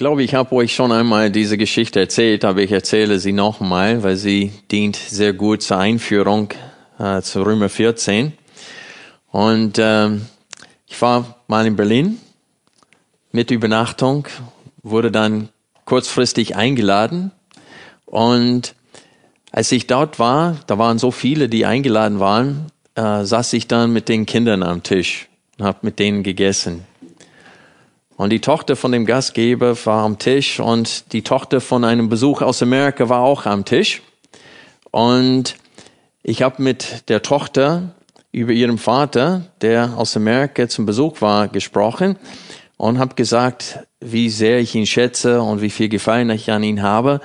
Glaube, ich habe euch schon einmal diese Geschichte erzählt, aber ich erzähle sie nochmal, weil sie dient sehr gut zur Einführung äh, zu Römer 14. Und ähm, ich war mal in Berlin mit Übernachtung, wurde dann kurzfristig eingeladen und als ich dort war, da waren so viele, die eingeladen waren, äh, saß ich dann mit den Kindern am Tisch und habe mit denen gegessen. Und die Tochter von dem Gastgeber war am Tisch und die Tochter von einem Besuch aus Amerika war auch am Tisch. Und ich habe mit der Tochter über ihren Vater, der aus Amerika zum Besuch war, gesprochen und habe gesagt, wie sehr ich ihn schätze und wie viel Gefallen ich an ihn habe.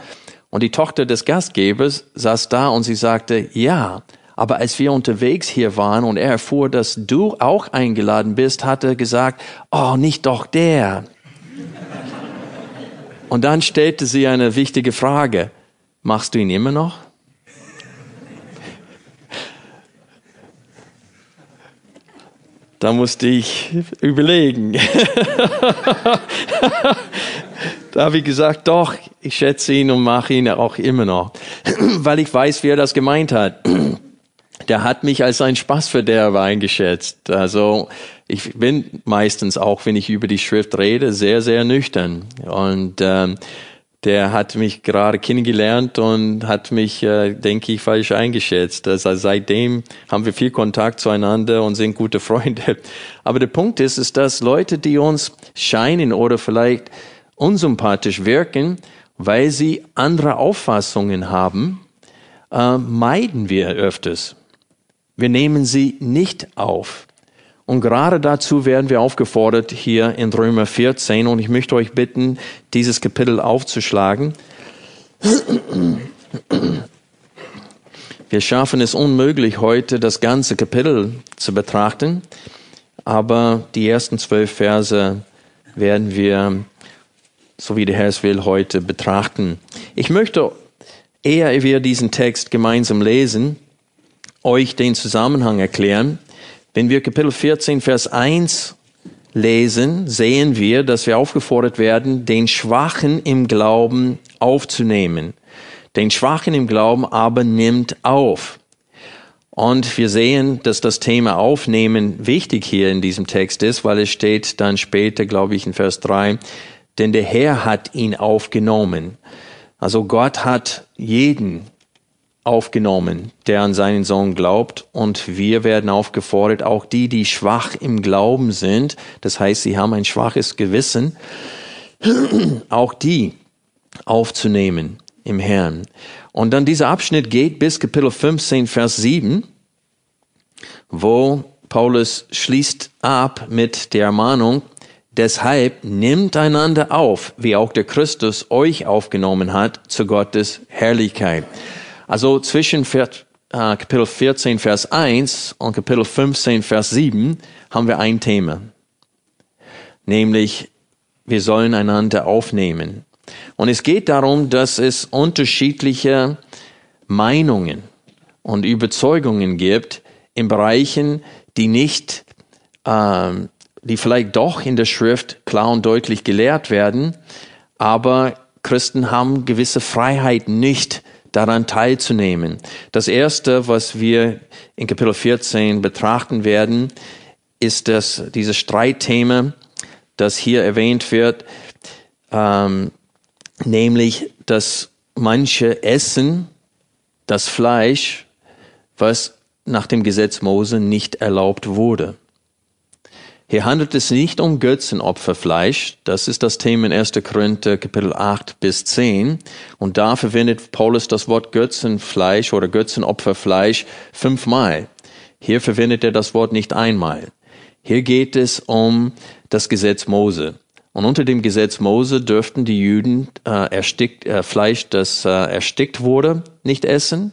Und die Tochter des Gastgebers saß da und sie sagte, ja, aber als wir unterwegs hier waren und er erfuhr, dass du auch eingeladen bist, hat er gesagt, oh, nicht doch der. Und dann stellte sie eine wichtige Frage. Machst du ihn immer noch? Da musste ich überlegen. da habe ich gesagt, doch, ich schätze ihn und mache ihn auch immer noch, weil ich weiß, wer das gemeint hat der hat mich als ein Spaßverderber eingeschätzt. Also ich bin meistens auch, wenn ich über die Schrift rede, sehr, sehr nüchtern. Und ähm, der hat mich gerade kennengelernt und hat mich, äh, denke ich, falsch eingeschätzt. Also seitdem haben wir viel Kontakt zueinander und sind gute Freunde. Aber der Punkt ist, ist, dass Leute, die uns scheinen oder vielleicht unsympathisch wirken, weil sie andere Auffassungen haben, äh, meiden wir öfters. Wir nehmen sie nicht auf. Und gerade dazu werden wir aufgefordert hier in Römer 14. Und ich möchte euch bitten, dieses Kapitel aufzuschlagen. Wir schaffen es unmöglich, heute das ganze Kapitel zu betrachten. Aber die ersten zwölf Verse werden wir, so wie der Herr es will, heute betrachten. Ich möchte, ehe wir diesen Text gemeinsam lesen, euch den Zusammenhang erklären. Wenn wir Kapitel 14, Vers 1 lesen, sehen wir, dass wir aufgefordert werden, den Schwachen im Glauben aufzunehmen. Den Schwachen im Glauben aber nimmt auf. Und wir sehen, dass das Thema Aufnehmen wichtig hier in diesem Text ist, weil es steht dann später, glaube ich, in Vers 3, denn der Herr hat ihn aufgenommen. Also Gott hat jeden aufgenommen, der an seinen Sohn glaubt. Und wir werden aufgefordert, auch die, die schwach im Glauben sind, das heißt, sie haben ein schwaches Gewissen, auch die aufzunehmen im Herrn. Und dann dieser Abschnitt geht bis Kapitel 15, Vers 7, wo Paulus schließt ab mit der Ermahnung, deshalb nimmt einander auf, wie auch der Christus euch aufgenommen hat, zu Gottes Herrlichkeit. Also zwischen äh, Kapitel 14, Vers 1 und Kapitel 15, Vers 7 haben wir ein Thema. Nämlich, wir sollen einander aufnehmen. Und es geht darum, dass es unterschiedliche Meinungen und Überzeugungen gibt in Bereichen, die nicht, ähm, die vielleicht doch in der Schrift klar und deutlich gelehrt werden, aber Christen haben gewisse Freiheit nicht daran teilzunehmen. Das erste, was wir in Kapitel 14 betrachten werden, ist das, dieses Streitthema, das hier erwähnt wird, ähm, nämlich, dass manche essen das Fleisch, was nach dem Gesetz Mose nicht erlaubt wurde. Hier handelt es nicht um Götzenopferfleisch. Das ist das Thema in 1. Korinther Kapitel 8 bis 10. Und da verwendet Paulus das Wort Götzenfleisch oder Götzenopferfleisch fünfmal. Hier verwendet er das Wort nicht einmal. Hier geht es um das Gesetz Mose. Und unter dem Gesetz Mose dürften die Juden äh, erstickt, äh, Fleisch, das äh, erstickt wurde, nicht essen.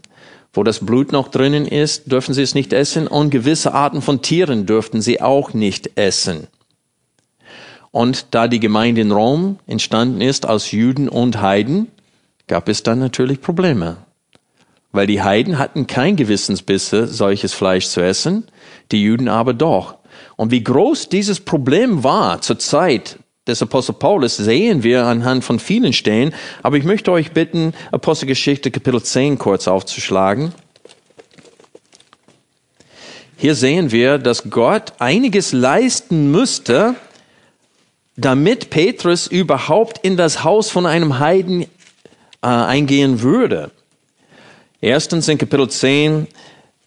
Wo das Blut noch drinnen ist, dürfen sie es nicht essen. Und gewisse Arten von Tieren dürften sie auch nicht essen. Und da die Gemeinde in Rom entstanden ist aus Juden und Heiden, gab es dann natürlich Probleme. Weil die Heiden hatten kein Gewissensbisse, solches Fleisch zu essen, die Juden aber doch. Und wie groß dieses Problem war zur Zeit des Apostel Paulus sehen wir anhand von vielen Stellen, aber ich möchte euch bitten, Apostelgeschichte Kapitel 10 kurz aufzuschlagen. Hier sehen wir, dass Gott einiges leisten müsste, damit Petrus überhaupt in das Haus von einem Heiden äh, eingehen würde. Erstens in Kapitel 10,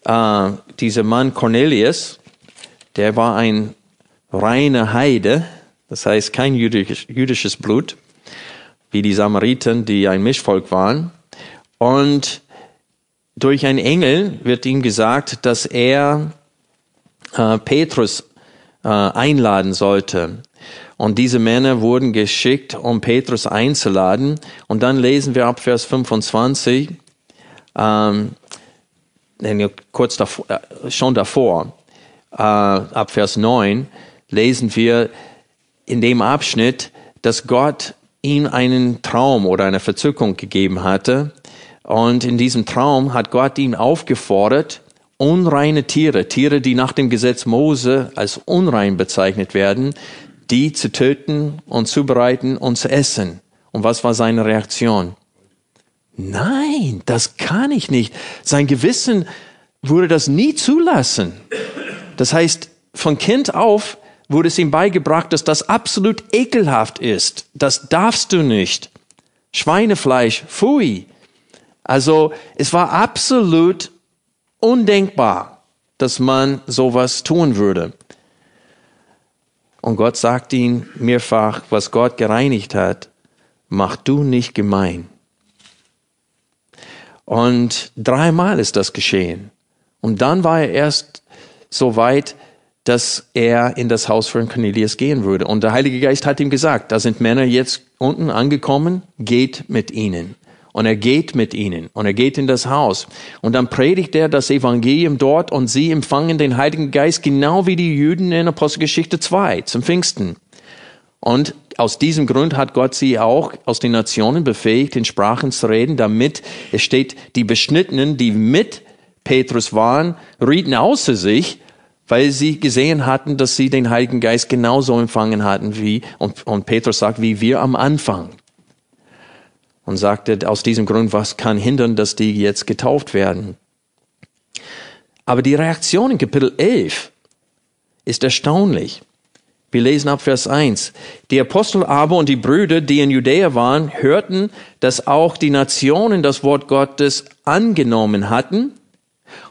äh, dieser Mann Cornelius, der war ein reiner Heide, das heißt kein jüdisch, jüdisches Blut, wie die Samariten, die ein Mischvolk waren. Und durch einen Engel wird ihm gesagt, dass er äh, Petrus äh, einladen sollte. Und diese Männer wurden geschickt, um Petrus einzuladen. Und dann lesen wir ab Vers 25, ähm, kurz davor, äh, schon davor, äh, ab Vers 9, lesen wir, in dem Abschnitt, dass Gott ihm einen Traum oder eine Verzückung gegeben hatte. Und in diesem Traum hat Gott ihn aufgefordert, unreine Tiere, Tiere, die nach dem Gesetz Mose als unrein bezeichnet werden, die zu töten und zubereiten und zu essen. Und was war seine Reaktion? Nein, das kann ich nicht. Sein Gewissen würde das nie zulassen. Das heißt, von Kind auf wurde es ihm beigebracht, dass das absolut ekelhaft ist. Das darfst du nicht. Schweinefleisch, pfui. Also es war absolut undenkbar, dass man sowas tun würde. Und Gott sagt ihm mehrfach, was Gott gereinigt hat, mach du nicht gemein. Und dreimal ist das geschehen. Und dann war er erst so weit, dass er in das Haus von Cornelius gehen würde. Und der Heilige Geist hat ihm gesagt, da sind Männer jetzt unten angekommen, geht mit ihnen. Und er geht mit ihnen und er geht in das Haus. Und dann predigt er das Evangelium dort und sie empfangen den Heiligen Geist genau wie die Juden in Apostelgeschichte 2 zum Pfingsten. Und aus diesem Grund hat Gott sie auch aus den Nationen befähigt, in Sprachen zu reden, damit es steht, die Beschnittenen, die mit Petrus waren, rieten außer sich, weil sie gesehen hatten, dass sie den Heiligen Geist genauso empfangen hatten wie, und, und Petrus sagt, wie wir am Anfang. Und sagte, aus diesem Grund, was kann hindern, dass die jetzt getauft werden? Aber die Reaktion in Kapitel 11 ist erstaunlich. Wir lesen ab Vers 1. Die Apostel aber und die Brüder, die in Judäa waren, hörten, dass auch die Nationen das Wort Gottes angenommen hatten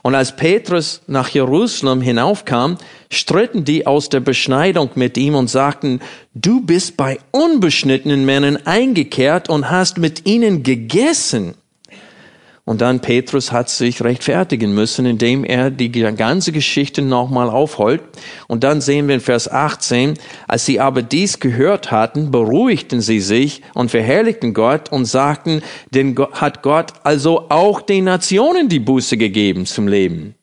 und als Petrus nach Jerusalem hinaufkam, stritten die aus der Beschneidung mit ihm und sagten, du bist bei unbeschnittenen Männern eingekehrt und hast mit ihnen gegessen. Und dann Petrus hat sich rechtfertigen müssen, indem er die ganze Geschichte nochmal aufholt. Und dann sehen wir in Vers 18, als sie aber dies gehört hatten, beruhigten sie sich und verherrlichten Gott und sagten, denn hat Gott also auch den Nationen die Buße gegeben zum Leben.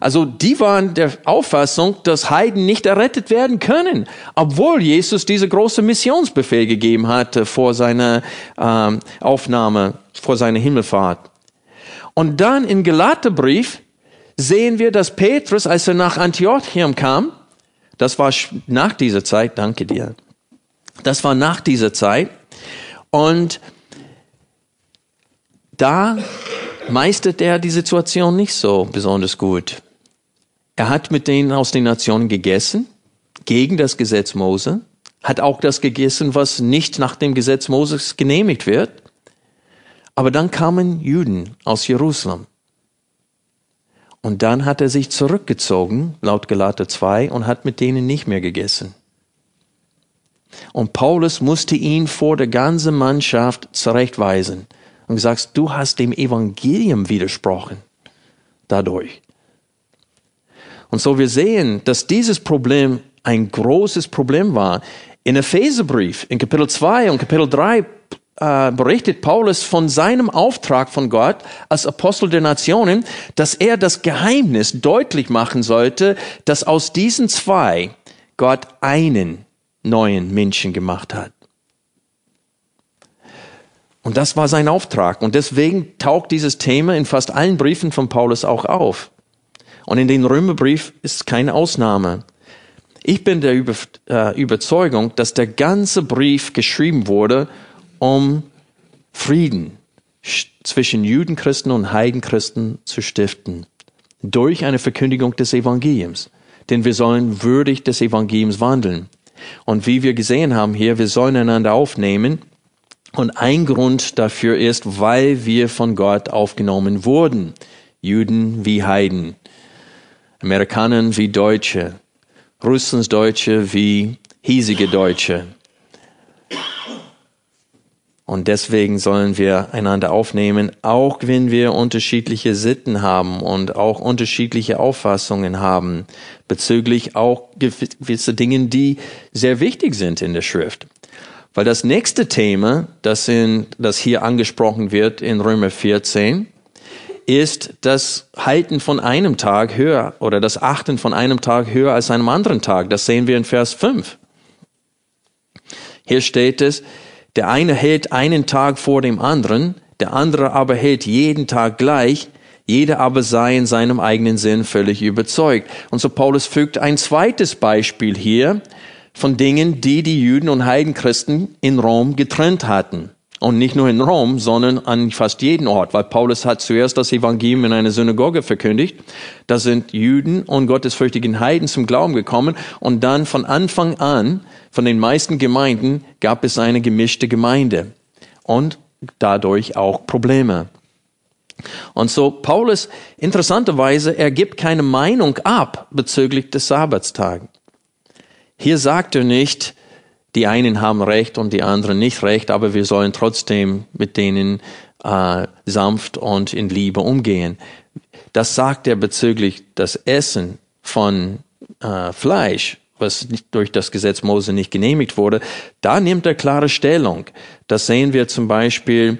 Also die waren der Auffassung, dass Heiden nicht errettet werden können, obwohl Jesus diese große Missionsbefehl gegeben hatte vor seiner ähm, Aufnahme, vor seiner Himmelfahrt. Und dann im Galaterbrief sehen wir, dass Petrus, als er nach Antiochium kam, das war nach dieser Zeit, danke dir, das war nach dieser Zeit, und da meistert er die Situation nicht so besonders gut. Er hat mit denen aus den Nationen gegessen, gegen das Gesetz Mose, hat auch das gegessen, was nicht nach dem Gesetz Moses genehmigt wird. Aber dann kamen Juden aus Jerusalem. Und dann hat er sich zurückgezogen, laut Galater 2, und hat mit denen nicht mehr gegessen. Und Paulus musste ihn vor der ganzen Mannschaft zurechtweisen und gesagt, du hast dem Evangelium widersprochen dadurch. Und so wir sehen, dass dieses Problem ein großes Problem war. In Epheserbrief, in Kapitel 2 und Kapitel 3 äh, berichtet Paulus von seinem Auftrag von Gott als Apostel der Nationen, dass er das Geheimnis deutlich machen sollte, dass aus diesen zwei Gott einen neuen Menschen gemacht hat. Und das war sein Auftrag. Und deswegen taucht dieses Thema in fast allen Briefen von Paulus auch auf. Und in den Römerbrief ist keine Ausnahme. Ich bin der äh, Überzeugung, dass der ganze Brief geschrieben wurde, um Frieden zwischen Judenchristen und Heidenchristen zu stiften. Durch eine Verkündigung des Evangeliums. Denn wir sollen würdig des Evangeliums wandeln. Und wie wir gesehen haben hier, wir sollen einander aufnehmen. Und ein Grund dafür ist, weil wir von Gott aufgenommen wurden. Juden wie Heiden. Amerikaner wie Deutsche. Russlandsdeutsche wie hiesige Deutsche. Und deswegen sollen wir einander aufnehmen, auch wenn wir unterschiedliche Sitten haben und auch unterschiedliche Auffassungen haben bezüglich auch gewisse Dinge, die sehr wichtig sind in der Schrift. Weil das nächste Thema, das, in, das hier angesprochen wird in Römer 14, ist das Halten von einem Tag höher oder das Achten von einem Tag höher als einem anderen Tag. Das sehen wir in Vers 5. Hier steht es, der eine hält einen Tag vor dem anderen, der andere aber hält jeden Tag gleich, jeder aber sei in seinem eigenen Sinn völlig überzeugt. Und so Paulus fügt ein zweites Beispiel hier von Dingen, die die Juden und Heidenchristen in Rom getrennt hatten. Und nicht nur in Rom, sondern an fast jedem Ort, weil Paulus hat zuerst das Evangelium in einer Synagoge verkündigt. Da sind Juden und gottesfürchtigen Heiden zum Glauben gekommen und dann von Anfang an, von den meisten Gemeinden, gab es eine gemischte Gemeinde und dadurch auch Probleme. Und so Paulus, interessanterweise, er gibt keine Meinung ab bezüglich des Sabbatstags. Hier sagt er nicht, die einen haben Recht und die anderen nicht Recht, aber wir sollen trotzdem mit denen äh, sanft und in Liebe umgehen. Das sagt er bezüglich das Essen von äh, Fleisch, was durch das Gesetz Mose nicht genehmigt wurde. Da nimmt er klare Stellung. Das sehen wir zum Beispiel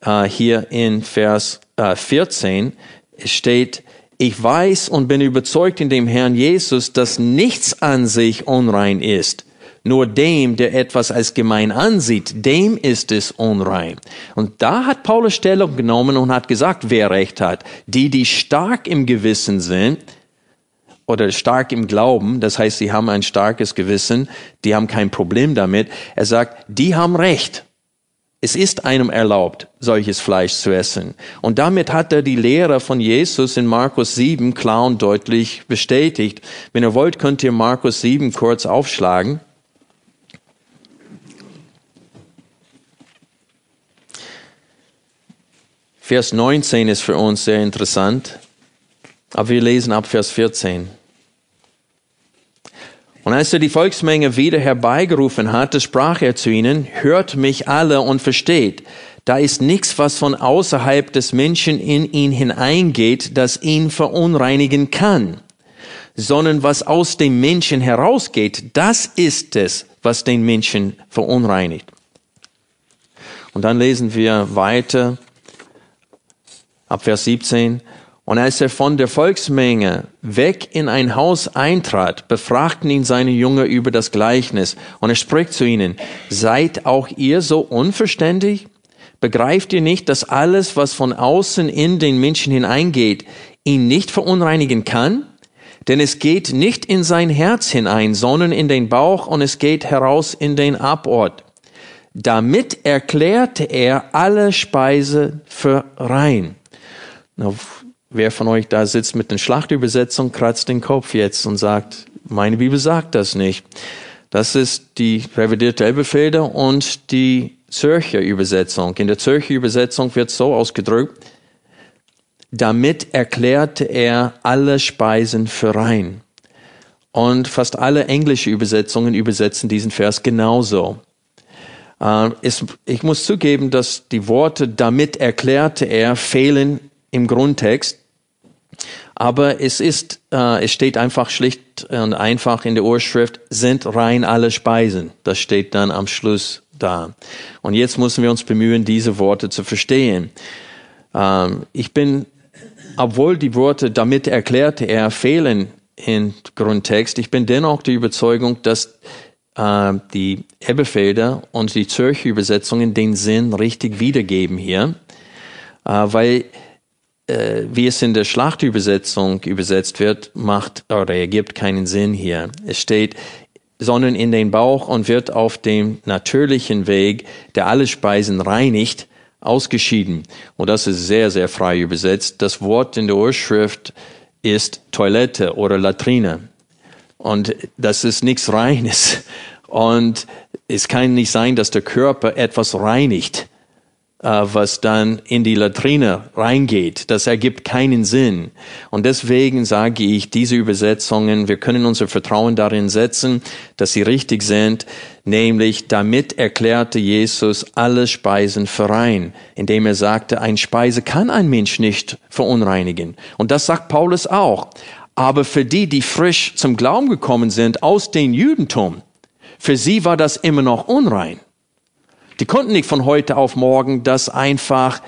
äh, hier in Vers äh, 14. Es steht, ich weiß und bin überzeugt in dem Herrn Jesus, dass nichts an sich unrein ist nur dem, der etwas als gemein ansieht, dem ist es unrein. Und da hat Paulus Stellung genommen und hat gesagt, wer recht hat. Die, die stark im Gewissen sind, oder stark im Glauben, das heißt, sie haben ein starkes Gewissen, die haben kein Problem damit. Er sagt, die haben Recht. Es ist einem erlaubt, solches Fleisch zu essen. Und damit hat er die Lehre von Jesus in Markus 7 klar und deutlich bestätigt. Wenn ihr wollt, könnt ihr Markus 7 kurz aufschlagen. Vers 19 ist für uns sehr interessant, aber wir lesen ab Vers 14. Und als er die Volksmenge wieder herbeigerufen hatte, sprach er zu ihnen, hört mich alle und versteht. Da ist nichts, was von außerhalb des Menschen in ihn hineingeht, das ihn verunreinigen kann, sondern was aus dem Menschen herausgeht, das ist es, was den Menschen verunreinigt. Und dann lesen wir weiter ab Vers 17. Und als er von der Volksmenge weg in ein Haus eintrat, befragten ihn seine Jünger über das Gleichnis. Und er spricht zu ihnen, seid auch ihr so unverständig? Begreift ihr nicht, dass alles, was von außen in den Menschen hineingeht, ihn nicht verunreinigen kann? Denn es geht nicht in sein Herz hinein, sondern in den Bauch und es geht heraus in den Abort. Damit erklärte er alle Speise für rein. Na, wer von euch da sitzt mit den Schlachtübersetzung, kratzt den Kopf jetzt und sagt, meine Bibel sagt das nicht. Das ist die revidierte Elberfelder und die Zürcher Übersetzung. In der Zürcher Übersetzung wird so ausgedrückt, damit erklärte er alle Speisen für rein. Und fast alle englische Übersetzungen übersetzen diesen Vers genauso. Äh, ich muss zugeben, dass die Worte damit erklärte er fehlen im Grundtext. Aber es ist, äh, es steht einfach schlicht und einfach in der Urschrift, sind rein alle Speisen. Das steht dann am Schluss da. Und jetzt müssen wir uns bemühen, diese Worte zu verstehen. Ähm, ich bin, obwohl die Worte damit erklärte er fehlen im Grundtext, ich bin dennoch der Überzeugung, dass äh, die Ebbefelder und die Zürcher Übersetzungen den Sinn richtig wiedergeben hier, äh, weil äh, wie es in der Schlachtübersetzung übersetzt wird, macht oder ergibt keinen Sinn hier. Es steht, sondern in den Bauch und wird auf dem natürlichen Weg, der alle Speisen reinigt, ausgeschieden. Und das ist sehr, sehr frei übersetzt. Das Wort in der Urschrift ist Toilette oder Latrine. Und das ist nichts Reines. Und es kann nicht sein, dass der Körper etwas reinigt. Äh, was dann in die Latrine reingeht. Das ergibt keinen Sinn. Und deswegen sage ich, diese Übersetzungen, wir können unser Vertrauen darin setzen, dass sie richtig sind, nämlich damit erklärte Jesus alle Speisen für rein, indem er sagte, ein Speise kann ein Mensch nicht verunreinigen. Und das sagt Paulus auch. Aber für die, die frisch zum Glauben gekommen sind aus dem Judentum, für sie war das immer noch unrein. Die konnten nicht von heute auf morgen das einfach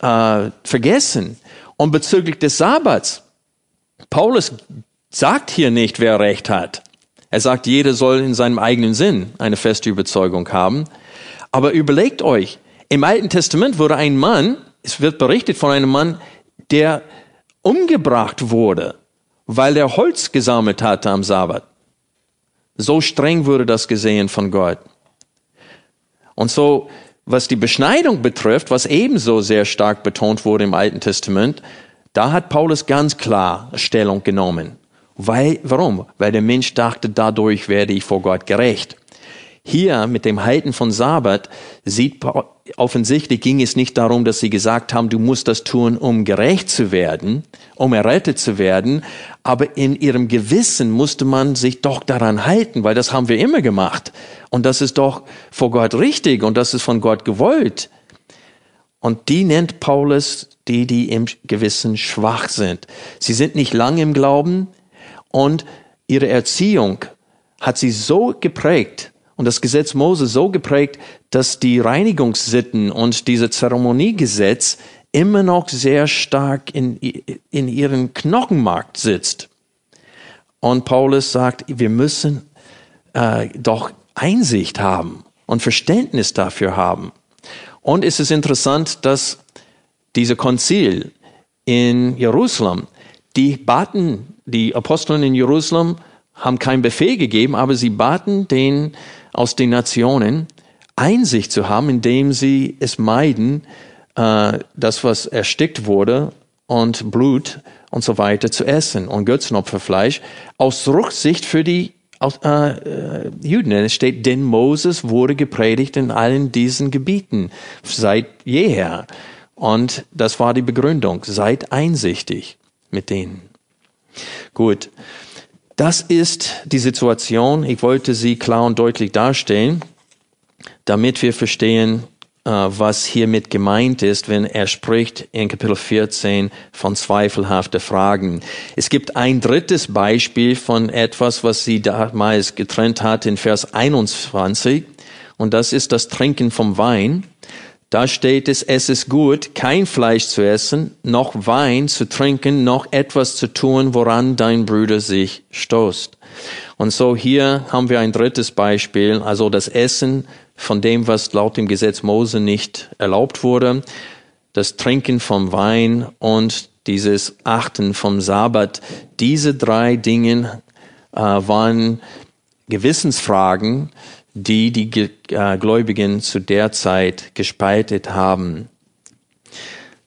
äh, vergessen. Und bezüglich des Sabbats, Paulus sagt hier nicht, wer recht hat. Er sagt, jeder soll in seinem eigenen Sinn eine feste Überzeugung haben. Aber überlegt euch, im Alten Testament wurde ein Mann, es wird berichtet von einem Mann, der umgebracht wurde, weil er Holz gesammelt hatte am Sabbat. So streng wurde das gesehen von Gott. Und so, was die Beschneidung betrifft, was ebenso sehr stark betont wurde im Alten Testament, da hat Paulus ganz klar Stellung genommen. Weil, warum? Weil der Mensch dachte, dadurch werde ich vor Gott gerecht. Hier mit dem Halten von Sabbat sieht offensichtlich ging es nicht darum, dass sie gesagt haben, du musst das tun, um gerecht zu werden, um errettet zu werden, aber in ihrem Gewissen musste man sich doch daran halten, weil das haben wir immer gemacht. Und das ist doch vor Gott richtig und das ist von Gott gewollt. Und die nennt Paulus die, die im Gewissen schwach sind. Sie sind nicht lang im Glauben und ihre Erziehung hat sie so geprägt, und das Gesetz Mose so geprägt, dass die Reinigungssitten und diese Zeremoniegesetz immer noch sehr stark in, in ihren Knochenmarkt sitzt. Und Paulus sagt, wir müssen äh, doch Einsicht haben und Verständnis dafür haben. Und es ist interessant, dass diese Konzil in Jerusalem, die baten, die Aposteln in Jerusalem haben keinen Befehl gegeben, aber sie baten den aus den Nationen Einsicht zu haben, indem sie es meiden, äh, das, was erstickt wurde und Blut und so weiter zu essen und Götzenopferfleisch aus Rücksicht für die aus, äh, äh, Juden. Es steht, denn Moses wurde gepredigt in allen diesen Gebieten seit jeher. Und das war die Begründung. Seid einsichtig mit denen. Gut. Das ist die Situation. Ich wollte sie klar und deutlich darstellen, damit wir verstehen, äh, was hiermit gemeint ist, wenn er spricht in Kapitel 14 von zweifelhaften Fragen. Es gibt ein drittes Beispiel von etwas, was sie damals getrennt hat in Vers 21, und das ist das Trinken vom Wein. Da steht es, es ist gut, kein Fleisch zu essen, noch Wein zu trinken, noch etwas zu tun, woran dein Bruder sich stoßt. Und so hier haben wir ein drittes Beispiel, also das Essen von dem, was laut dem Gesetz Mose nicht erlaubt wurde, das Trinken vom Wein und dieses Achten vom Sabbat. Diese drei Dinge äh, waren Gewissensfragen, die die äh, Gläubigen zu der Zeit gespaltet haben.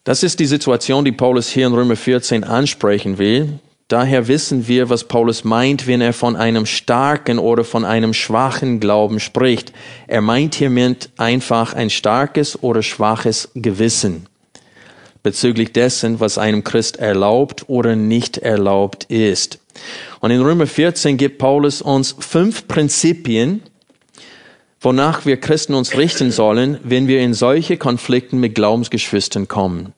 Das ist die Situation, die Paulus hier in Römer 14 ansprechen will. Daher wissen wir, was Paulus meint, wenn er von einem starken oder von einem schwachen Glauben spricht. Er meint hiermit einfach ein starkes oder schwaches Gewissen bezüglich dessen, was einem Christ erlaubt oder nicht erlaubt ist. Und in Römer 14 gibt Paulus uns fünf Prinzipien, wonach wir Christen uns richten sollen, wenn wir in solche Konflikten mit Glaubensgeschwistern kommen.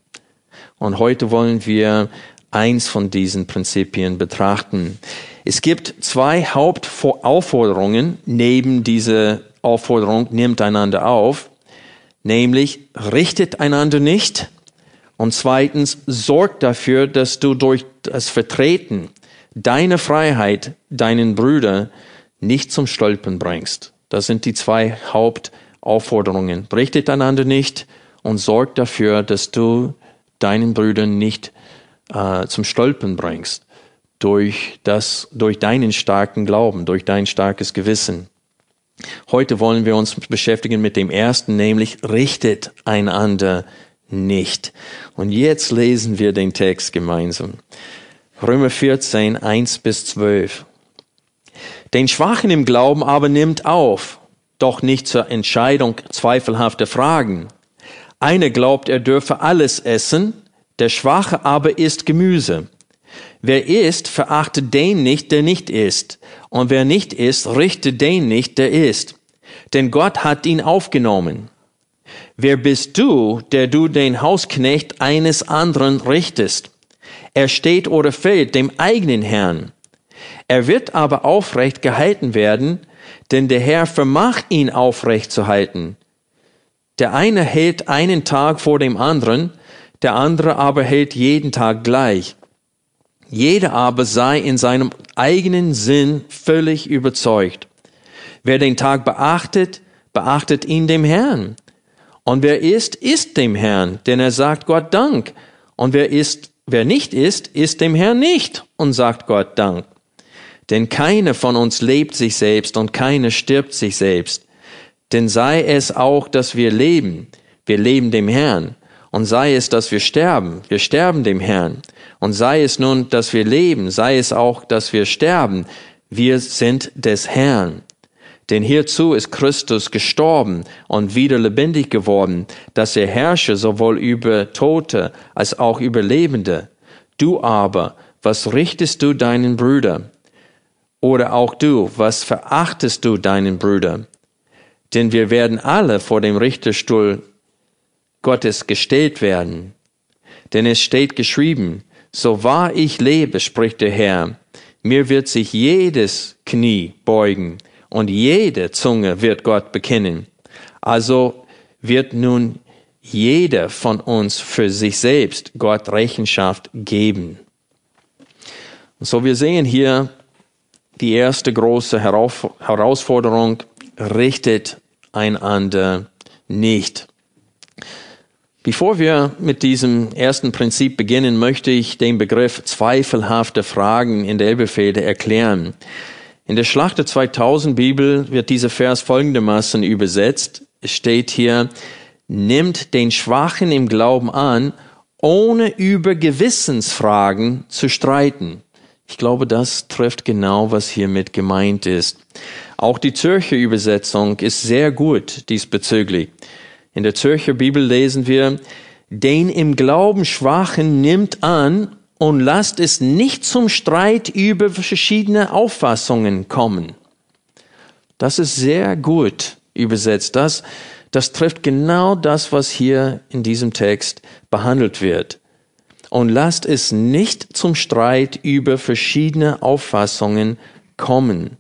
Und heute wollen wir eins von diesen Prinzipien betrachten. Es gibt zwei Hauptaufforderungen neben dieser Aufforderung, nimmt einander auf, nämlich richtet einander nicht und zweitens sorgt dafür, dass du durch das Vertreten deiner Freiheit deinen Brüder nicht zum Stolpern bringst. Das sind die zwei Hauptaufforderungen. Richtet einander nicht und sorgt dafür, dass du deinen Brüdern nicht äh, zum Stolpern bringst durch das, durch deinen starken Glauben, durch dein starkes Gewissen. Heute wollen wir uns beschäftigen mit dem ersten, nämlich richtet einander nicht. Und jetzt lesen wir den Text gemeinsam. Römer 14, 1 bis 12. Den Schwachen im Glauben aber nimmt auf, doch nicht zur Entscheidung zweifelhafter Fragen. Einer glaubt, er dürfe alles essen, der Schwache aber isst Gemüse. Wer isst, verachtet den nicht, der nicht isst. Und wer nicht isst, richtet den nicht, der isst. Denn Gott hat ihn aufgenommen. Wer bist du, der du den Hausknecht eines anderen richtest? Er steht oder fällt dem eigenen Herrn. Er wird aber aufrecht gehalten werden, denn der Herr vermag ihn aufrecht zu halten. Der eine hält einen Tag vor dem anderen, der andere aber hält jeden Tag gleich. Jeder aber sei in seinem eigenen Sinn völlig überzeugt. Wer den Tag beachtet, beachtet ihn dem Herrn. Und wer ist, ist dem Herrn, denn er sagt Gott Dank. Und wer ist, wer nicht ist, ist dem Herrn nicht und sagt Gott Dank. Denn keiner von uns lebt sich selbst und keiner stirbt sich selbst. Denn sei es auch, dass wir leben, wir leben dem Herrn. Und sei es, dass wir sterben, wir sterben dem Herrn. Und sei es nun, dass wir leben, sei es auch, dass wir sterben, wir sind des Herrn. Denn hierzu ist Christus gestorben und wieder lebendig geworden, dass er herrsche sowohl über Tote als auch über Lebende. Du aber, was richtest du deinen Brüder? Oder auch du, was verachtest du deinen Brüder? Denn wir werden alle vor dem Richterstuhl Gottes gestellt werden. Denn es steht geschrieben, so wahr ich lebe, spricht der Herr, mir wird sich jedes Knie beugen und jede Zunge wird Gott bekennen. Also wird nun jeder von uns für sich selbst Gott Rechenschaft geben. So wir sehen hier die erste große Herausforderung, richtet einander nicht. Bevor wir mit diesem ersten Prinzip beginnen, möchte ich den Begriff zweifelhafte Fragen in der Elberfelder erklären. In der Schlachter 2000 Bibel wird dieser Vers folgendermaßen übersetzt. Es steht hier, nimmt den Schwachen im Glauben an, ohne über Gewissensfragen zu streiten. Ich glaube, das trifft genau, was hiermit gemeint ist. Auch die Zürcher Übersetzung ist sehr gut diesbezüglich. In der Zürcher Bibel lesen wir, den im Glauben Schwachen nimmt an und lasst es nicht zum Streit über verschiedene Auffassungen kommen. Das ist sehr gut übersetzt. Das, das trifft genau das, was hier in diesem Text behandelt wird. Und lasst es nicht zum Streit über verschiedene Auffassungen kommen.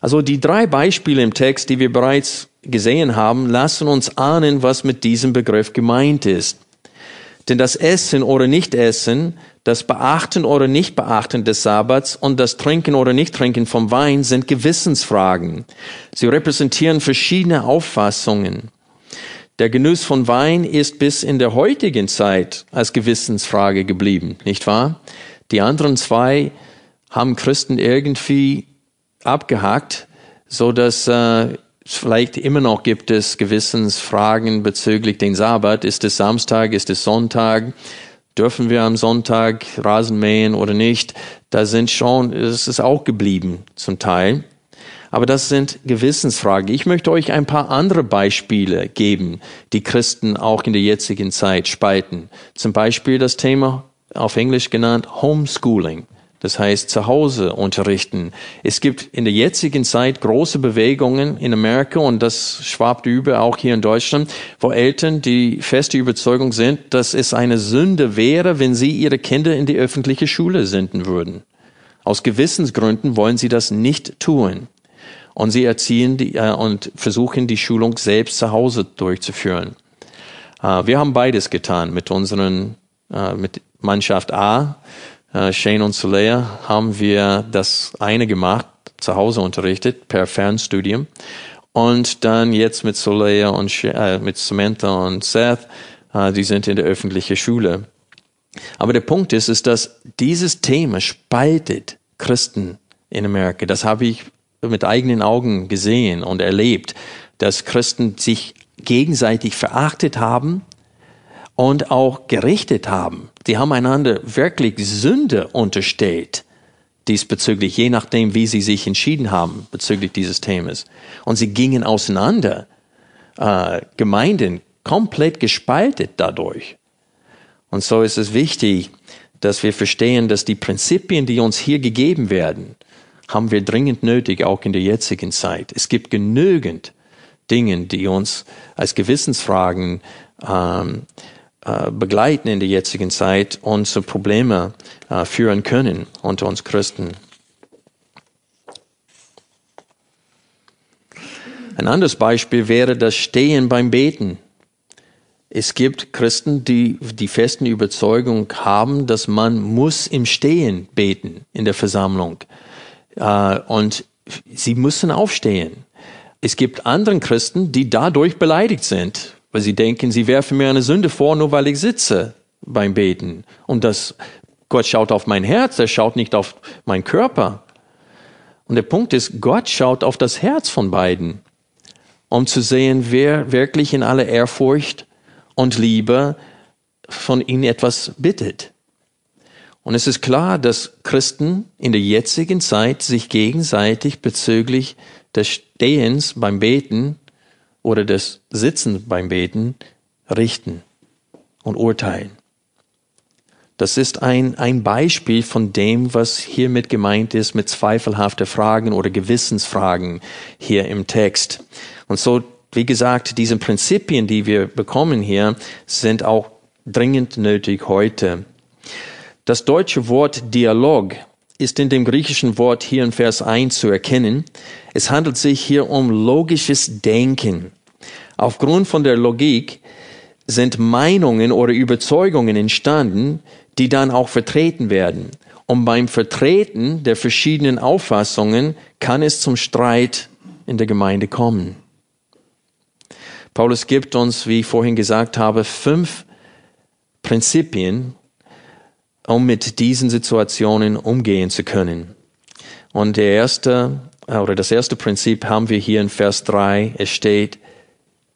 Also die drei Beispiele im Text, die wir bereits gesehen haben, lassen uns ahnen, was mit diesem Begriff gemeint ist. Denn das Essen oder Nichtessen, das Beachten oder Nichtbeachten des Sabbats und das Trinken oder Nichttrinken vom Wein sind Gewissensfragen. Sie repräsentieren verschiedene Auffassungen. Der Genuss von Wein ist bis in der heutigen Zeit als Gewissensfrage geblieben, nicht wahr? Die anderen zwei haben Christen irgendwie abgehakt, so dass äh, Vielleicht immer noch gibt es Gewissensfragen bezüglich den Sabbat. Ist es Samstag? Ist es Sonntag? Dürfen wir am Sonntag Rasen mähen oder nicht? Da sind schon, es ist auch geblieben zum Teil. Aber das sind Gewissensfragen. Ich möchte euch ein paar andere Beispiele geben, die Christen auch in der jetzigen Zeit spalten. Zum Beispiel das Thema auf Englisch genannt Homeschooling. Das heißt, zu Hause unterrichten. Es gibt in der jetzigen Zeit große Bewegungen in Amerika und das schwabt über auch hier in Deutschland, wo Eltern die feste Überzeugung sind, dass es eine Sünde wäre, wenn sie ihre Kinder in die öffentliche Schule senden würden. Aus Gewissensgründen wollen sie das nicht tun. Und sie erziehen die, äh, und versuchen die Schulung selbst zu Hause durchzuführen. Äh, wir haben beides getan mit unseren, äh, mit Mannschaft A äh, Shane und Soleil haben wir das eine gemacht, zu Hause unterrichtet, per Fernstudium. Und dann jetzt mit Soleil und äh, mit Samantha und Seth, äh, die sind in der öffentlichen Schule. Aber der Punkt ist, ist, dass dieses Thema spaltet Christen in Amerika. Das habe ich mit eigenen Augen gesehen und erlebt, dass Christen sich gegenseitig verachtet haben und auch gerichtet haben. Die haben einander wirklich Sünde unterstellt diesbezüglich, je nachdem, wie sie sich entschieden haben bezüglich dieses Themas. Und sie gingen auseinander, äh, Gemeinden komplett gespaltet dadurch. Und so ist es wichtig, dass wir verstehen, dass die Prinzipien, die uns hier gegeben werden, haben wir dringend nötig, auch in der jetzigen Zeit. Es gibt genügend Dinge, die uns als Gewissensfragen ähm, äh, begleiten in der jetzigen Zeit und zu Probleme äh, führen können unter uns Christen. Ein anderes Beispiel wäre das Stehen beim Beten. Es gibt Christen, die die festen Überzeugung haben, dass man muss im Stehen beten in der Versammlung. Äh, und sie müssen aufstehen. Es gibt anderen Christen, die dadurch beleidigt sind, weil sie denken, sie werfen mir eine Sünde vor, nur weil ich sitze beim Beten. Und das, Gott schaut auf mein Herz, er schaut nicht auf meinen Körper. Und der Punkt ist, Gott schaut auf das Herz von beiden, um zu sehen, wer wirklich in aller Ehrfurcht und Liebe von ihnen etwas bittet. Und es ist klar, dass Christen in der jetzigen Zeit sich gegenseitig bezüglich des Stehens beim Beten oder das Sitzen beim Beten richten und urteilen. Das ist ein, ein Beispiel von dem, was hiermit gemeint ist mit zweifelhafte Fragen oder Gewissensfragen hier im Text. Und so, wie gesagt, diese Prinzipien, die wir bekommen hier, sind auch dringend nötig heute. Das deutsche Wort Dialog ist in dem griechischen Wort hier in Vers 1 zu erkennen. Es handelt sich hier um logisches Denken. Aufgrund von der Logik sind Meinungen oder Überzeugungen entstanden, die dann auch vertreten werden. Und beim Vertreten der verschiedenen Auffassungen kann es zum Streit in der Gemeinde kommen. Paulus gibt uns, wie ich vorhin gesagt habe, fünf Prinzipien, um mit diesen Situationen umgehen zu können. Und der erste, oder das erste Prinzip haben wir hier in Vers 3. Es steht,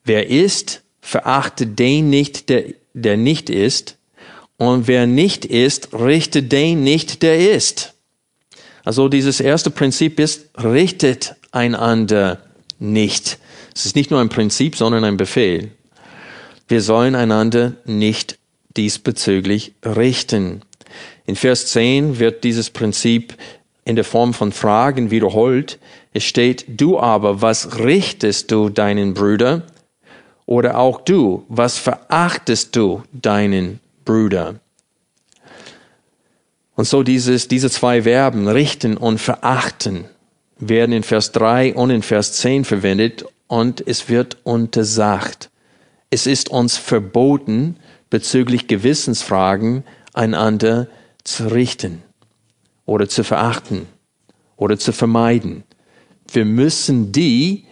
Wer ist, verachte den nicht, der, der nicht ist. Und wer nicht ist, richte den nicht, der ist. Also dieses erste Prinzip ist, richtet einander nicht. Es ist nicht nur ein Prinzip, sondern ein Befehl. Wir sollen einander nicht diesbezüglich richten. In Vers 10 wird dieses Prinzip in der Form von Fragen wiederholt. Es steht, du aber, was richtest du deinen Brüder? Oder auch du, was verachtest du deinen Bruder? Und so dieses, diese zwei Verben, richten und verachten, werden in Vers 3 und in Vers 10 verwendet und es wird untersagt. Es ist uns verboten, bezüglich Gewissensfragen einander zu richten oder zu verachten oder zu vermeiden. Wir müssen die,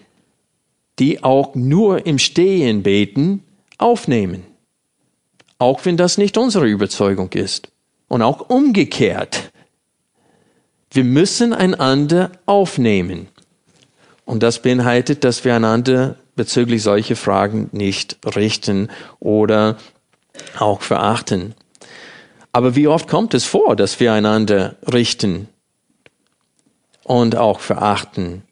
die auch nur im Stehen beten, aufnehmen. Auch wenn das nicht unsere Überzeugung ist. Und auch umgekehrt. Wir müssen einander aufnehmen. Und das beinhaltet, dass wir einander bezüglich solcher Fragen nicht richten oder auch verachten. Aber wie oft kommt es vor, dass wir einander richten und auch verachten?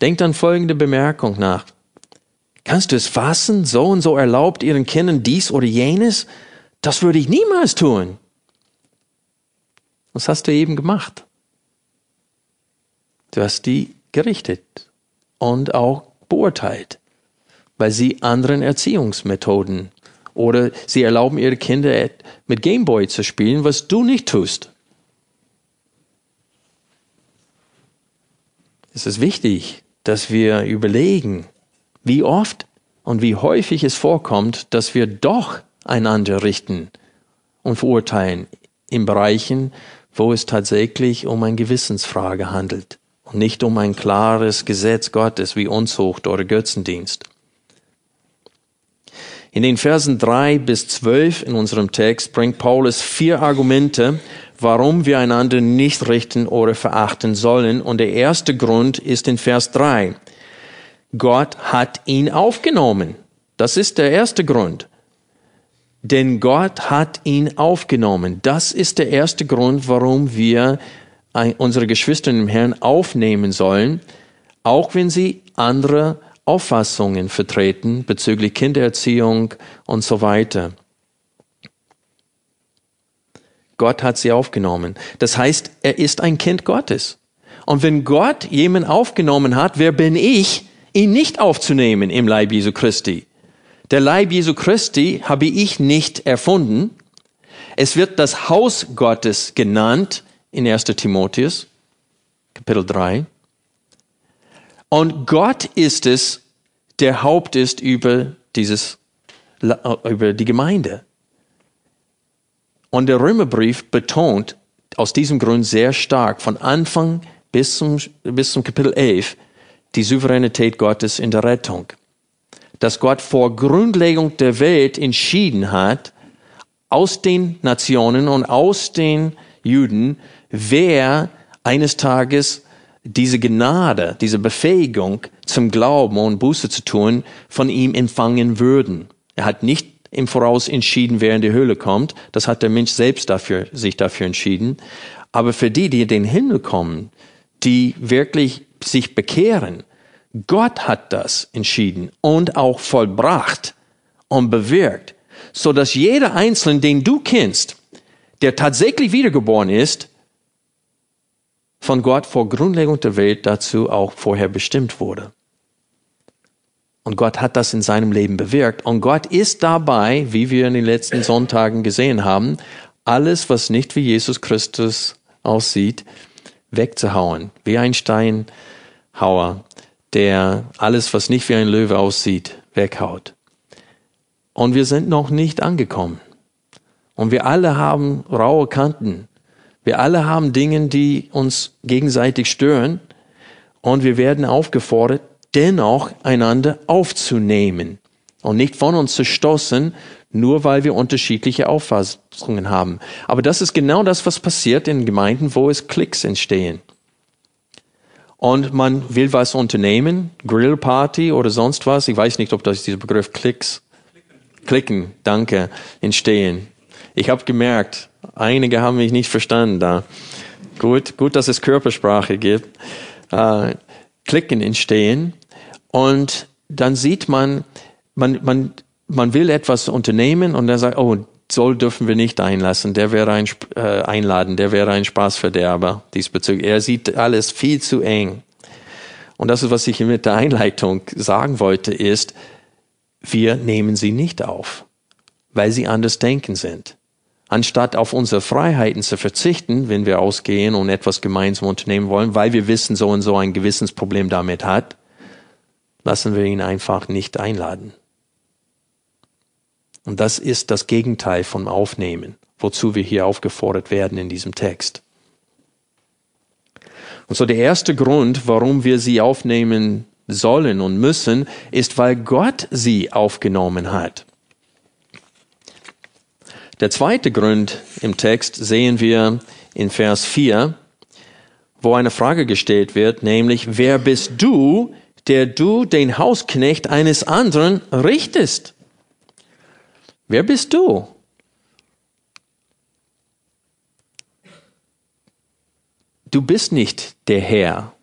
Denkt an folgende Bemerkung nach. Kannst du es fassen? So und so erlaubt ihren Kindern dies oder jenes? Das würde ich niemals tun. Was hast du eben gemacht? Du hast die gerichtet und auch beurteilt, weil sie anderen Erziehungsmethoden oder sie erlauben ihre Kinder mit Gameboy zu spielen, was du nicht tust. Es ist wichtig, dass wir überlegen, wie oft und wie häufig es vorkommt, dass wir doch einander richten und verurteilen in Bereichen, wo es tatsächlich um eine Gewissensfrage handelt und nicht um ein klares Gesetz Gottes wie Unzucht oder Götzendienst. In den Versen drei bis zwölf in unserem Text bringt Paulus vier Argumente, warum wir einander nicht richten oder verachten sollen. Und der erste Grund ist in Vers drei. Gott hat ihn aufgenommen. Das ist der erste Grund. Denn Gott hat ihn aufgenommen. Das ist der erste Grund, warum wir unsere Geschwister im Herrn aufnehmen sollen, auch wenn sie andere Auffassungen vertreten bezüglich Kindererziehung und so weiter. Gott hat sie aufgenommen. Das heißt, er ist ein Kind Gottes. Und wenn Gott jemanden aufgenommen hat, wer bin ich, ihn nicht aufzunehmen im Leib Jesu Christi? Der Leib Jesu Christi habe ich nicht erfunden. Es wird das Haus Gottes genannt in 1. Timotheus, Kapitel 3. Und Gott ist es, der Haupt ist über dieses, über die Gemeinde. Und der Römerbrief betont aus diesem Grund sehr stark von Anfang bis zum, bis zum Kapitel 11 die Souveränität Gottes in der Rettung dass Gott vor Grundlegung der Welt entschieden hat, aus den Nationen und aus den Juden, wer eines Tages diese Gnade, diese Befähigung zum Glauben und Buße zu tun, von ihm empfangen würden. Er hat nicht im Voraus entschieden, wer in die Höhle kommt. Das hat der Mensch selbst dafür, sich dafür entschieden. Aber für die, die in den Himmel kommen, die wirklich sich bekehren, Gott hat das entschieden und auch vollbracht und bewirkt, so dass jeder Einzelne, den du kennst, der tatsächlich wiedergeboren ist, von Gott vor Grundlegung der Welt dazu auch vorher bestimmt wurde. Und Gott hat das in seinem Leben bewirkt. Und Gott ist dabei, wie wir in den letzten Sonntagen gesehen haben, alles, was nicht wie Jesus Christus aussieht, wegzuhauen. Wie ein Steinhauer der alles, was nicht wie ein Löwe aussieht, weghaut. Und wir sind noch nicht angekommen. Und wir alle haben raue Kanten. Wir alle haben Dinge, die uns gegenseitig stören. Und wir werden aufgefordert, dennoch einander aufzunehmen und nicht von uns zu stoßen, nur weil wir unterschiedliche Auffassungen haben. Aber das ist genau das, was passiert in Gemeinden, wo es Klicks entstehen und man will was unternehmen, Grillparty oder sonst was. Ich weiß nicht, ob das dieser Begriff Klicks, Klicken, danke, entstehen. Ich habe gemerkt, einige haben mich nicht verstanden da. Gut, gut, dass es Körpersprache gibt. Äh, Klicken entstehen und dann sieht man, man, man, man will etwas unternehmen und dann sagt, oh, Zoll dürfen wir nicht einlassen, der wäre ein, äh, einladen, der wäre ein Spaßverderber diesbezüglich. Er sieht alles viel zu eng. Und das ist, was ich mit der Einleitung sagen wollte, ist, wir nehmen sie nicht auf, weil sie anders denken sind. Anstatt auf unsere Freiheiten zu verzichten, wenn wir ausgehen und etwas gemeinsam unternehmen wollen, weil wir wissen, so und so ein Gewissensproblem damit hat, lassen wir ihn einfach nicht einladen. Und das ist das Gegenteil vom Aufnehmen, wozu wir hier aufgefordert werden in diesem Text. Und so der erste Grund, warum wir sie aufnehmen sollen und müssen, ist, weil Gott sie aufgenommen hat. Der zweite Grund im Text sehen wir in Vers 4, wo eine Frage gestellt wird, nämlich, wer bist du, der du den Hausknecht eines anderen richtest? Wer bist du? Du bist nicht der Herr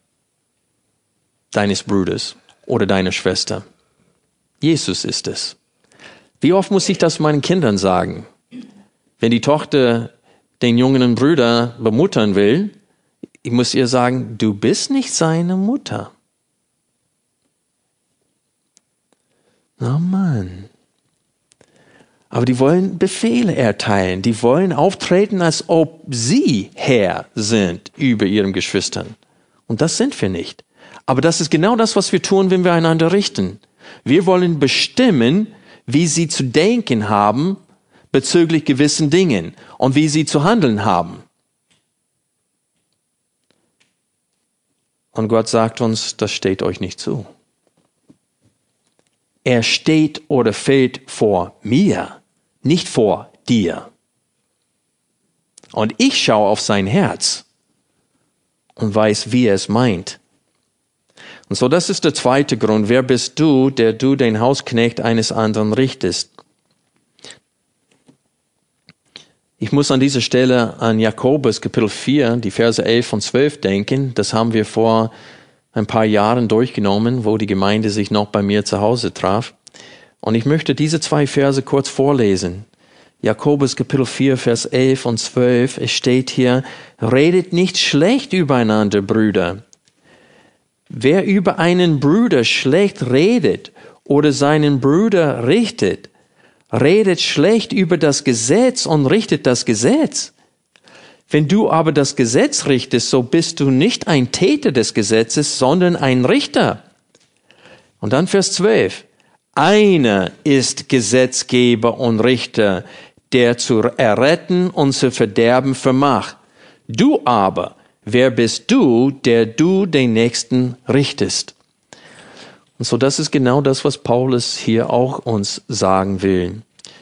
deines Bruders oder deiner Schwester. Jesus ist es. Wie oft muss ich das meinen Kindern sagen? Wenn die Tochter den jungen Bruder bemuttern will, ich muss ihr sagen, du bist nicht seine Mutter. Oh Mann. Aber die wollen Befehle erteilen. Die wollen auftreten, als ob sie Herr sind über ihren Geschwistern. Und das sind wir nicht. Aber das ist genau das, was wir tun, wenn wir einander richten. Wir wollen bestimmen, wie sie zu denken haben bezüglich gewissen Dingen und wie sie zu handeln haben. Und Gott sagt uns, das steht euch nicht zu. Er steht oder fällt vor mir, nicht vor dir. Und ich schaue auf sein Herz und weiß, wie er es meint. Und so, das ist der zweite Grund. Wer bist du, der du den Hausknecht eines anderen richtest? Ich muss an dieser Stelle an Jakobus Kapitel 4, die Verse 11 und 12 denken. Das haben wir vor ein paar Jahren durchgenommen, wo die Gemeinde sich noch bei mir zu Hause traf. Und ich möchte diese zwei Verse kurz vorlesen. Jakobus Kapitel 4, Vers 11 und 12. Es steht hier, redet nicht schlecht übereinander, Brüder. Wer über einen Bruder schlecht redet oder seinen Bruder richtet, redet schlecht über das Gesetz und richtet das Gesetz. Wenn du aber das Gesetz richtest, so bist du nicht ein Täter des Gesetzes, sondern ein Richter. Und dann Vers 12. Einer ist Gesetzgeber und Richter, der zu erretten und zu verderben vermag. Du aber, wer bist du, der du den Nächsten richtest? Und so, das ist genau das, was Paulus hier auch uns sagen will.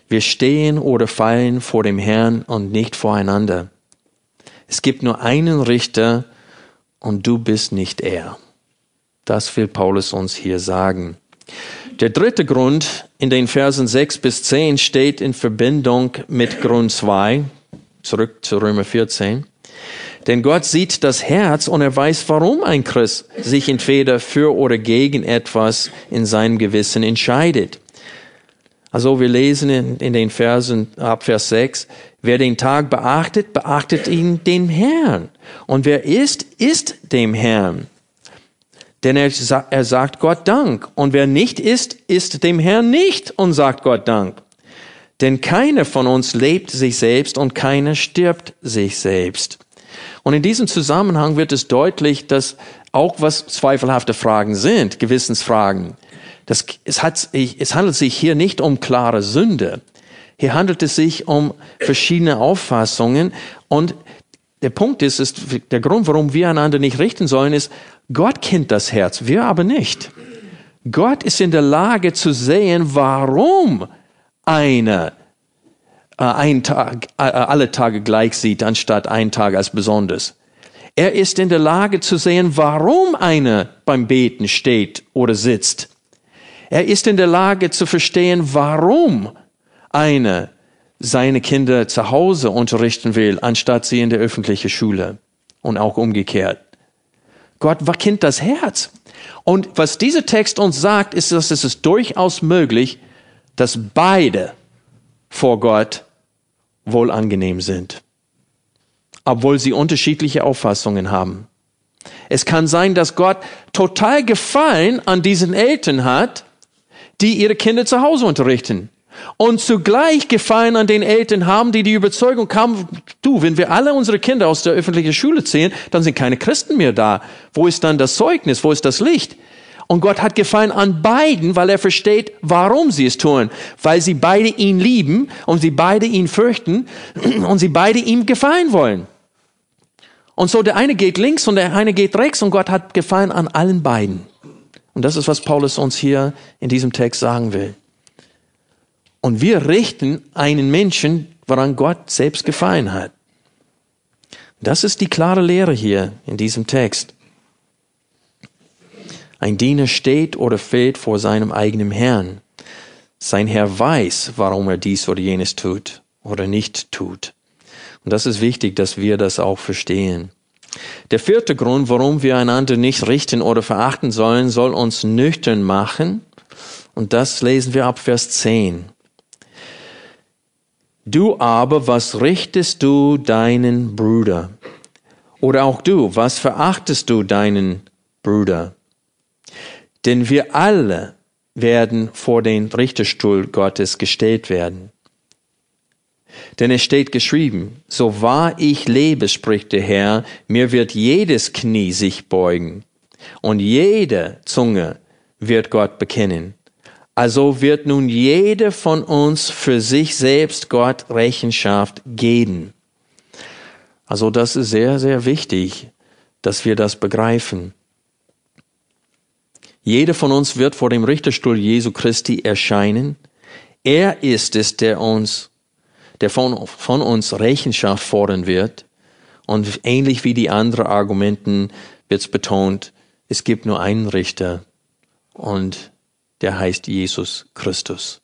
Wir stehen oder fallen vor dem Herrn und nicht voreinander. Es gibt nur einen Richter und du bist nicht er. Das will Paulus uns hier sagen. Der dritte Grund in den Versen 6 bis 10 steht in Verbindung mit Grund 2, zurück zu Römer 14. Denn Gott sieht das Herz und er weiß, warum ein Christ sich entweder für oder gegen etwas in seinem Gewissen entscheidet. Also wir lesen in, in, den Versen ab Vers 6, wer den Tag beachtet, beachtet ihn dem Herrn. Und wer ist, ist dem Herrn. Denn er, er sagt Gott Dank. Und wer nicht ist, ist dem Herrn nicht und sagt Gott Dank. Denn keiner von uns lebt sich selbst und keiner stirbt sich selbst. Und in diesem Zusammenhang wird es deutlich, dass auch was zweifelhafte Fragen sind, Gewissensfragen. Das, es, hat, es handelt sich hier nicht um klare Sünde. Hier handelt es sich um verschiedene Auffassungen. Und der Punkt ist, ist, der Grund, warum wir einander nicht richten sollen, ist, Gott kennt das Herz, wir aber nicht. Gott ist in der Lage zu sehen, warum einer einen Tag, äh, alle Tage gleich sieht, anstatt einen Tag als besonders. Er ist in der Lage zu sehen, warum einer beim Beten steht oder sitzt. Er ist in der Lage zu verstehen, warum einer seine Kinder zu Hause unterrichten will, anstatt sie in der öffentlichen Schule und auch umgekehrt. Gott kennt das Herz. Und was dieser Text uns sagt, ist, dass es durchaus möglich, dass beide vor Gott wohl angenehm sind, obwohl sie unterschiedliche Auffassungen haben. Es kann sein, dass Gott total Gefallen an diesen Eltern hat, die ihre Kinder zu Hause unterrichten und zugleich Gefallen an den Eltern haben, die die Überzeugung haben, du, wenn wir alle unsere Kinder aus der öffentlichen Schule ziehen, dann sind keine Christen mehr da. Wo ist dann das Zeugnis? Wo ist das Licht? Und Gott hat Gefallen an beiden, weil er versteht, warum sie es tun. Weil sie beide ihn lieben und sie beide ihn fürchten und sie beide ihm gefallen wollen. Und so der eine geht links und der eine geht rechts und Gott hat Gefallen an allen beiden. Und das ist, was Paulus uns hier in diesem Text sagen will. Und wir richten einen Menschen, woran Gott selbst gefallen hat. Das ist die klare Lehre hier in diesem Text. Ein Diener steht oder fällt vor seinem eigenen Herrn. Sein Herr weiß, warum er dies oder jenes tut oder nicht tut. Und das ist wichtig, dass wir das auch verstehen. Der vierte Grund, warum wir einander nicht richten oder verachten sollen, soll uns nüchtern machen. Und das lesen wir ab Vers 10. Du aber, was richtest du deinen Bruder? Oder auch du, was verachtest du deinen Bruder? Denn wir alle werden vor den Richterstuhl Gottes gestellt werden. Denn es steht geschrieben, so wahr ich lebe, spricht der Herr, mir wird jedes Knie sich beugen und jede Zunge wird Gott bekennen. Also wird nun jeder von uns für sich selbst Gott Rechenschaft geben. Also das ist sehr, sehr wichtig, dass wir das begreifen. Jeder von uns wird vor dem Richterstuhl Jesu Christi erscheinen. Er ist es, der uns, der von, von uns Rechenschaft fordern wird. Und ähnlich wie die anderen Argumenten wird es betont, es gibt nur einen Richter und der heißt Jesus Christus.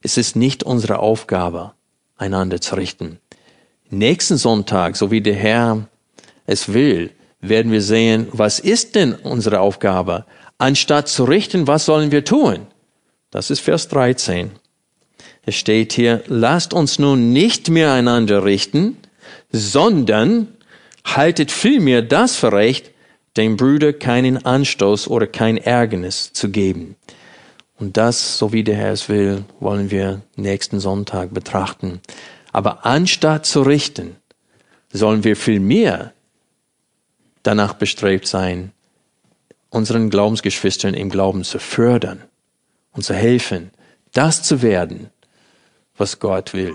Es ist nicht unsere Aufgabe, einander zu richten. Nächsten Sonntag, so wie der Herr es will, werden wir sehen, was ist denn unsere Aufgabe? Anstatt zu richten, was sollen wir tun? Das ist Vers 13. Es steht hier, lasst uns nun nicht mehr einander richten, sondern haltet vielmehr das für recht, dem Bruder keinen Anstoß oder kein Ärgernis zu geben. Und das, so wie der Herr es will, wollen wir nächsten Sonntag betrachten. Aber anstatt zu richten, sollen wir vielmehr danach bestrebt sein, unseren Glaubensgeschwistern im Glauben zu fördern und zu helfen, das zu werden, was Gott will.